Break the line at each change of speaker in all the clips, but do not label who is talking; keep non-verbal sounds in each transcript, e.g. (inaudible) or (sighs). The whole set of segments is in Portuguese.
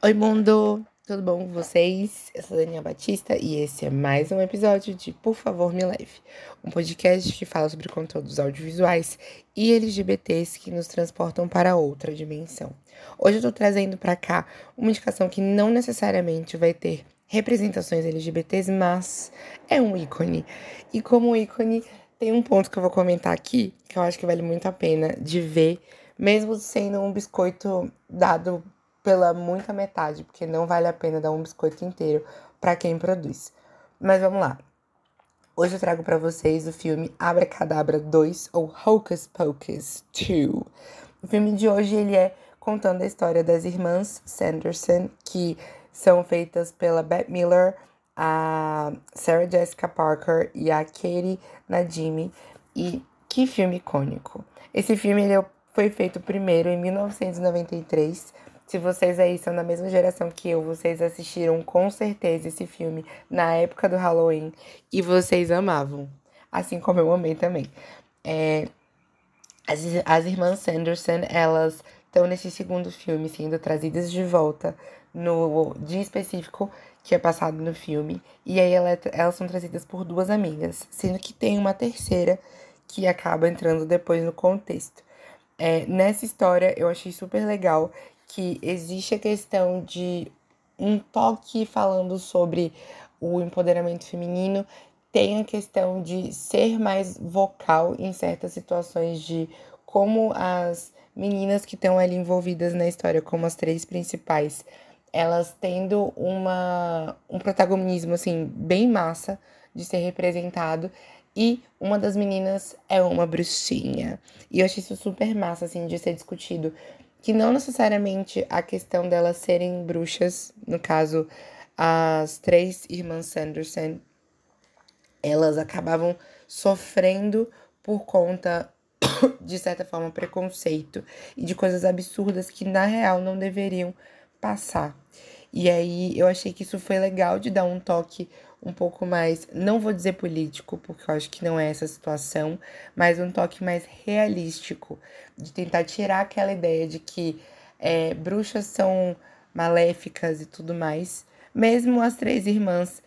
Oi, mundo! Tudo bom com vocês? Eu sou a Daniela Batista e esse é mais um episódio de Por Favor Me Leve, um podcast que fala sobre conteúdos audiovisuais e LGBTs que nos transportam para outra dimensão. Hoje eu tô trazendo para cá uma indicação que não necessariamente vai ter representações LGBTs, mas é um ícone. E como ícone, tem um ponto que eu vou comentar aqui que eu acho que vale muito a pena de ver, mesmo sendo um biscoito dado pela muita metade, porque não vale a pena dar um biscoito inteiro para quem produz. Mas vamos lá. Hoje eu trago para vocês o filme Abracadabra 2 ou Hocus Pocus 2. O filme de hoje ele é contando a história das irmãs Sanderson, que são feitas pela Bette Miller, a Sarah Jessica Parker e a Katie Nadimi. E que filme icônico! Esse filme ele foi feito primeiro em 1993 se vocês aí são da mesma geração que eu, vocês assistiram com certeza esse filme na época do Halloween e vocês amavam. Assim como eu amei também. É, as, as irmãs Sanderson, elas estão nesse segundo filme sendo trazidas de volta no dia específico que é passado no filme. E aí ela, elas são trazidas por duas amigas, sendo que tem uma terceira que acaba entrando depois no contexto. É, nessa história eu achei super legal que existe a questão de um toque falando sobre o empoderamento feminino, tem a questão de ser mais vocal em certas situações de como as meninas que estão ali envolvidas na história, como as três principais, elas tendo uma, um protagonismo assim bem massa de ser representado e uma das meninas é uma bruxinha. E eu achei isso super massa assim de ser discutido que não necessariamente a questão delas serem bruxas, no caso, as três irmãs Sanderson, elas acabavam sofrendo por conta, (coughs) de certa forma, preconceito e de coisas absurdas que na real não deveriam passar. E aí eu achei que isso foi legal de dar um toque um pouco mais, não vou dizer político, porque eu acho que não é essa situação, mas um toque mais realístico, de tentar tirar aquela ideia de que é, bruxas são maléficas e tudo mais, mesmo as três irmãs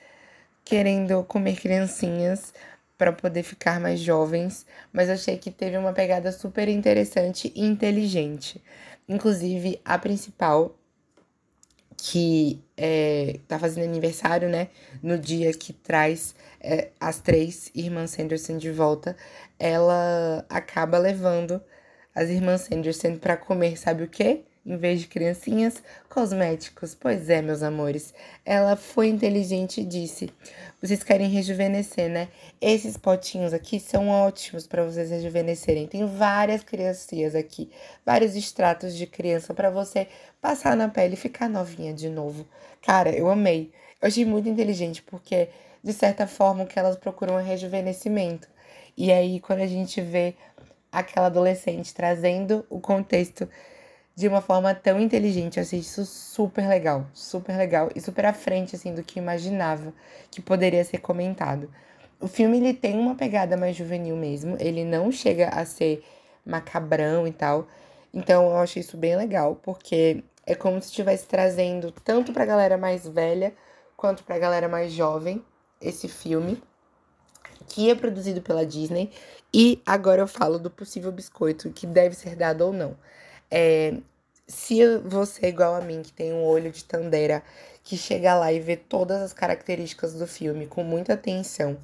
querendo comer criancinhas para poder ficar mais jovens, mas achei que teve uma pegada super interessante e inteligente. Inclusive, a principal, que é, tá fazendo aniversário, né? No dia que traz é, as três irmãs Sanderson de volta, ela acaba levando as irmãs Sanderson para comer, sabe o quê? Em vez de criancinhas, cosméticos. Pois é, meus amores. Ela foi inteligente e disse: Vocês querem rejuvenescer, né? Esses potinhos aqui são ótimos para vocês rejuvenescerem. Tem várias criancinhas aqui, vários extratos de criança para você passar na pele e ficar novinha de novo. Cara, eu amei. Eu achei muito inteligente porque, de certa forma, que elas procuram é rejuvenescimento. E aí, quando a gente vê aquela adolescente trazendo o contexto de uma forma tão inteligente. Eu achei isso super legal, super legal e super à frente assim do que imaginava que poderia ser comentado. O filme ele tem uma pegada mais juvenil mesmo, ele não chega a ser macabrão e tal. Então eu achei isso bem legal, porque é como se estivesse trazendo tanto pra galera mais velha quanto pra galera mais jovem esse filme, que é produzido pela Disney. E agora eu falo do possível biscoito que deve ser dado ou não. É, se você é igual a mim, que tem um olho de Tandera, que chega lá e vê todas as características do filme com muita atenção,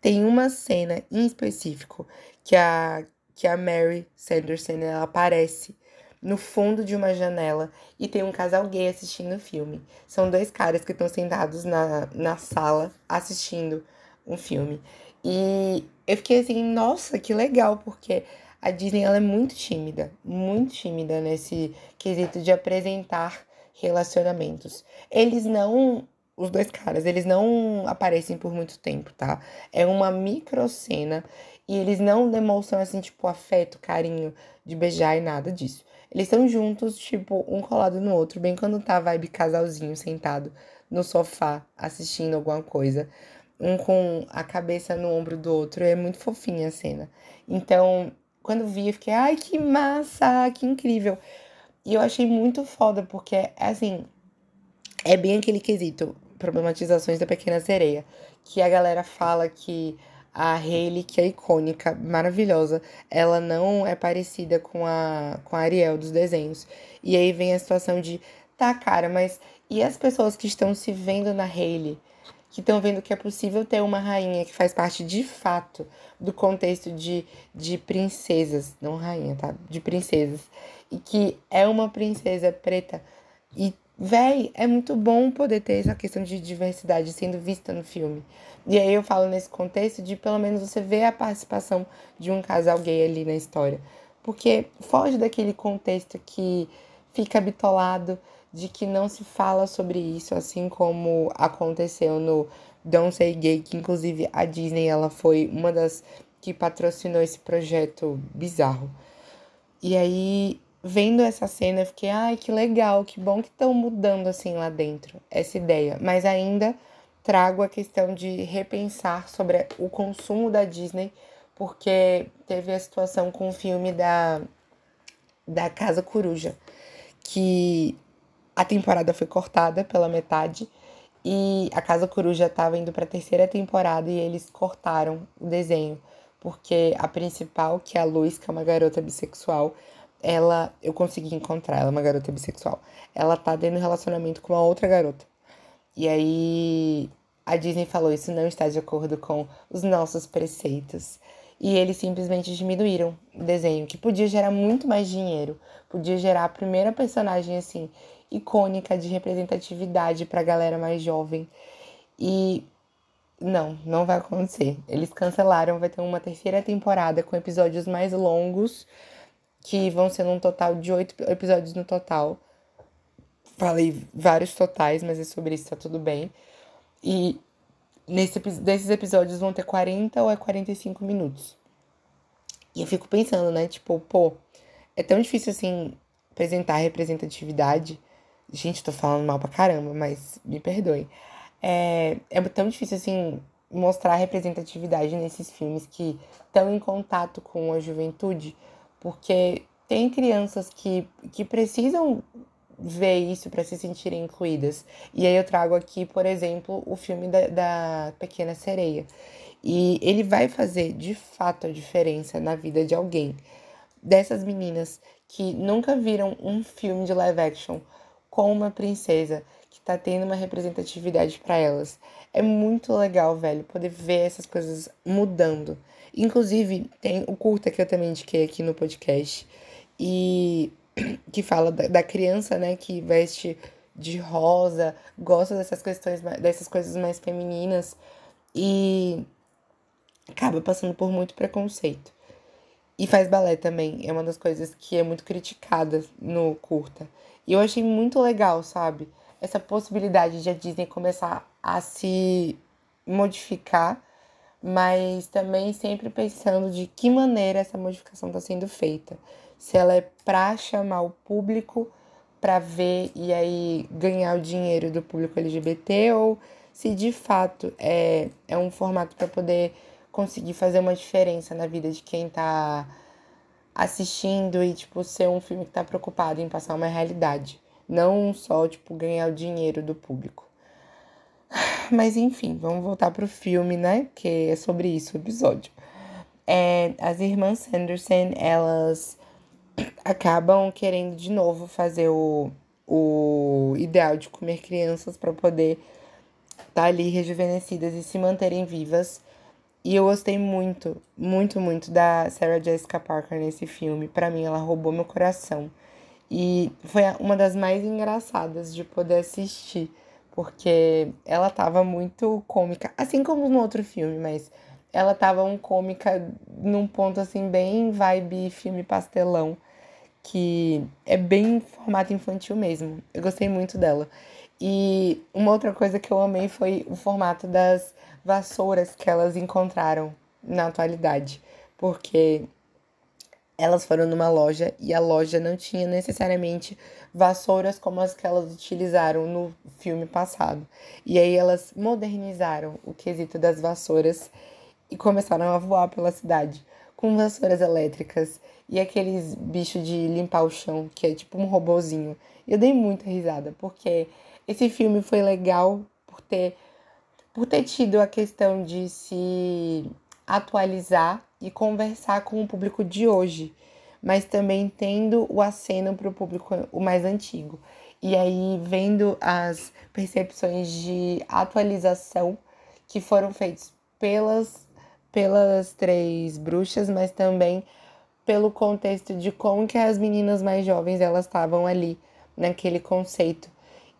tem uma cena em específico que a, que a Mary Sanderson ela aparece no fundo de uma janela e tem um casal gay assistindo o filme. São dois caras que estão sentados na, na sala assistindo um filme. E eu fiquei assim, nossa, que legal, porque a Disney ela é muito tímida, muito tímida nesse quesito de apresentar relacionamentos. Eles não, os dois caras, eles não aparecem por muito tempo, tá? É uma micro cena e eles não demonstram assim, tipo, afeto, carinho de beijar e nada disso. Eles estão juntos, tipo, um colado no outro, bem quando tá vibe casalzinho sentado no sofá assistindo alguma coisa um com a cabeça no ombro do outro. É muito fofinha a cena. Então, quando vi, eu fiquei, ai, que massa, que incrível. E eu achei muito foda, porque, assim, é bem aquele quesito, problematizações da Pequena Sereia, que a galera fala que a Hayley, que é icônica, maravilhosa, ela não é parecida com a, com a Ariel dos desenhos. E aí vem a situação de, tá, cara, mas e as pessoas que estão se vendo na Hayley? Que estão vendo que é possível ter uma rainha que faz parte de fato do contexto de, de princesas, não rainha, tá? De princesas. E que é uma princesa preta. E, véi, é muito bom poder ter essa questão de diversidade sendo vista no filme. E aí eu falo nesse contexto de pelo menos você ver a participação de um casal gay ali na história. Porque foge daquele contexto que fica bitolado de que não se fala sobre isso, assim como aconteceu no Don't Say Gay, que inclusive a Disney ela foi uma das que patrocinou esse projeto bizarro. E aí, vendo essa cena, eu fiquei, ai, que legal, que bom que estão mudando assim lá dentro essa ideia. Mas ainda trago a questão de repensar sobre o consumo da Disney, porque teve a situação com o filme da, da Casa Coruja, que a temporada foi cortada pela metade e a Casa Coruja estava indo para a terceira temporada e eles cortaram o desenho, porque a principal, que é a Luz, que é uma garota bissexual, ela eu consegui encontrar, ela é uma garota bissexual. Ela tá tendo relacionamento com uma outra garota. E aí a Disney falou: Isso não está de acordo com os nossos preceitos. E eles simplesmente diminuíram o desenho, que podia gerar muito mais dinheiro, podia gerar a primeira personagem assim icônica de representatividade para a galera mais jovem. E não, não vai acontecer. Eles cancelaram, vai ter uma terceira temporada com episódios mais longos, que vão ser um total de oito episódios no total. Falei vários totais, mas é sobre isso, tá tudo bem. E nesse, desses episódios vão ter 40 ou é 45 minutos. E eu fico pensando, né? Tipo, pô, é tão difícil assim apresentar representatividade. Gente, tô falando mal pra caramba, mas me perdoem. É, é tão difícil assim mostrar representatividade nesses filmes que estão em contato com a juventude, porque tem crianças que, que precisam ver isso para se sentirem incluídas. E aí eu trago aqui, por exemplo, o filme da, da Pequena Sereia. E ele vai fazer de fato a diferença na vida de alguém. Dessas meninas que nunca viram um filme de live action com uma princesa que tá tendo uma representatividade para elas. É muito legal, velho, poder ver essas coisas mudando. Inclusive, tem o curta que eu também indiquei aqui no podcast. E (clears throat) que fala da, da criança, né, que veste de rosa, gosta dessas questões, dessas coisas mais femininas e acaba passando por muito preconceito. E faz balé também, é uma das coisas que é muito criticada no curta. E eu achei muito legal, sabe? Essa possibilidade de a Disney começar a se modificar, mas também sempre pensando de que maneira essa modificação está sendo feita se ela é para chamar o público para ver e aí ganhar o dinheiro do público LGBT ou se de fato é, é um formato para poder conseguir fazer uma diferença na vida de quem está assistindo e tipo ser um filme que está preocupado em passar uma realidade, não só tipo ganhar o dinheiro do público. (sighs) Mas enfim, vamos voltar pro filme, né? Que é sobre isso o episódio. É, as irmãs Sanderson, elas (clears throat) acabam querendo de novo fazer o, o ideal de comer crianças para poder estar tá ali rejuvenescidas e se manterem vivas. E eu gostei muito, muito, muito da Sarah Jessica Parker nesse filme. Para mim, ela roubou meu coração. E foi uma das mais engraçadas de poder assistir, porque ela tava muito cômica, assim como no outro filme, mas ela tava um cômica num ponto assim bem vibe filme pastelão que é bem formato infantil mesmo. Eu gostei muito dela. E uma outra coisa que eu amei foi o formato das vassouras que elas encontraram na atualidade, porque elas foram numa loja e a loja não tinha necessariamente vassouras como as que elas utilizaram no filme passado. E aí elas modernizaram o quesito das vassouras e começaram a voar pela cidade com vassouras elétricas e aqueles bichos de limpar o chão, que é tipo um robozinho. Eu dei muita risada, porque esse filme foi legal por ter, por ter tido a questão de se atualizar e conversar com o público de hoje, mas também tendo o aceno para o público o mais antigo. E aí vendo as percepções de atualização que foram feitas pelas pelas três bruxas, mas também pelo contexto de como que as meninas mais jovens elas estavam ali naquele conceito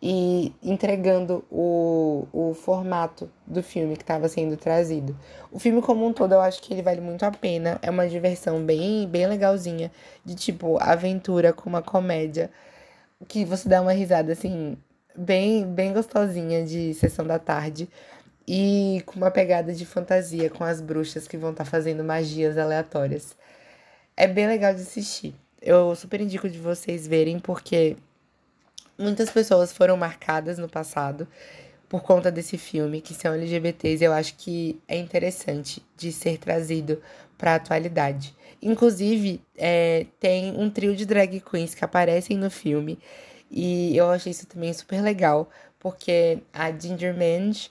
e entregando o, o formato do filme que estava sendo trazido. O filme como um todo eu acho que ele vale muito a pena, é uma diversão bem bem legalzinha, de tipo aventura com uma comédia que você dá uma risada assim bem bem gostosinha de sessão da tarde e com uma pegada de fantasia com as bruxas que vão estar tá fazendo magias aleatórias. É bem legal de assistir. Eu super indico de vocês verem porque muitas pessoas foram marcadas no passado por conta desse filme, que são LGBTs, eu acho que é interessante de ser trazido para a atualidade. Inclusive, é, tem um trio de drag queens que aparecem no filme, e eu achei isso também super legal, porque a Ginger Mange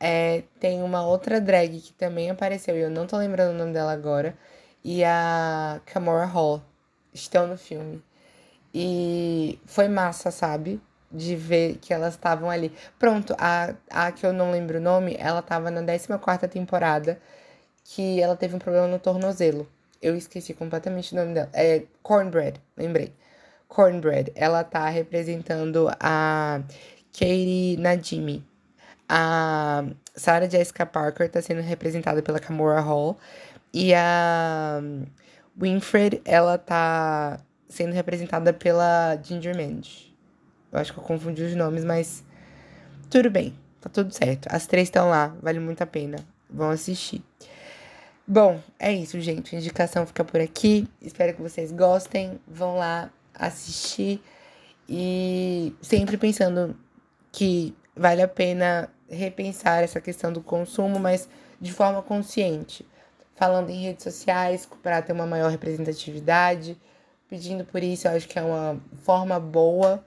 é, tem uma outra drag que também apareceu, e eu não tô lembrando o nome dela agora, e a Camora Hall estão no filme. E foi massa, sabe? De ver que elas estavam ali. Pronto, a, a que eu não lembro o nome, ela tava na 14 temporada, que ela teve um problema no tornozelo. Eu esqueci completamente o nome dela. É Cornbread, lembrei. Cornbread. Ela tá representando a Katie Najimy. A Sarah Jessica Parker tá sendo representada pela Camora Hall. E a Winfred, ela tá sendo representada pela Ginger Mandy. Eu acho que eu confundi os nomes, mas tudo bem, tá tudo certo. As três estão lá, vale muito a pena. Vão assistir. Bom, é isso, gente. A indicação fica por aqui. Espero que vocês gostem. Vão lá assistir. E sempre pensando que vale a pena repensar essa questão do consumo, mas de forma consciente. Falando em redes sociais para ter uma maior representatividade pedindo por isso, eu acho que é uma forma boa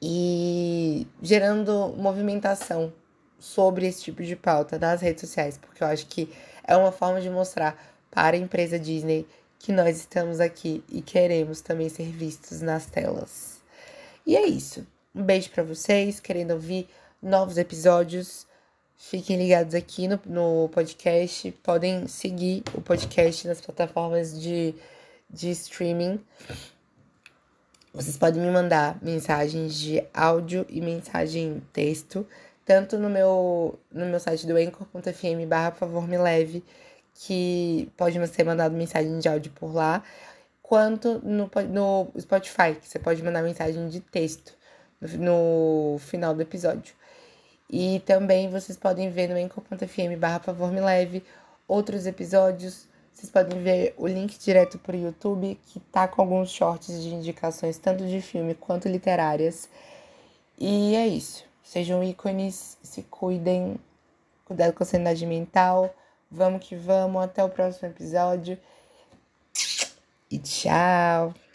e gerando movimentação sobre esse tipo de pauta das redes sociais, porque eu acho que é uma forma de mostrar para a empresa Disney que nós estamos aqui e queremos também ser vistos nas telas. E é isso. Um beijo para vocês, querendo ouvir novos episódios. Fiquem ligados aqui no, no podcast. Podem seguir o podcast nas plataformas de de streaming. Vocês podem me mandar mensagens de áudio e mensagem texto, tanto no meu, no meu site do anchor.fm barra favor me leve, que pode ser mandado mensagem de áudio por lá, quanto no, no Spotify, que você pode mandar mensagem de texto no, no final do episódio. E também vocês podem ver no anchor.fm barra favor me leve outros episódios vocês podem ver o link direto para o YouTube, que tá com alguns shorts de indicações, tanto de filme quanto literárias. E é isso. Sejam ícones, se cuidem, cuidado com a sanidade mental. Vamos que vamos, até o próximo episódio. E tchau!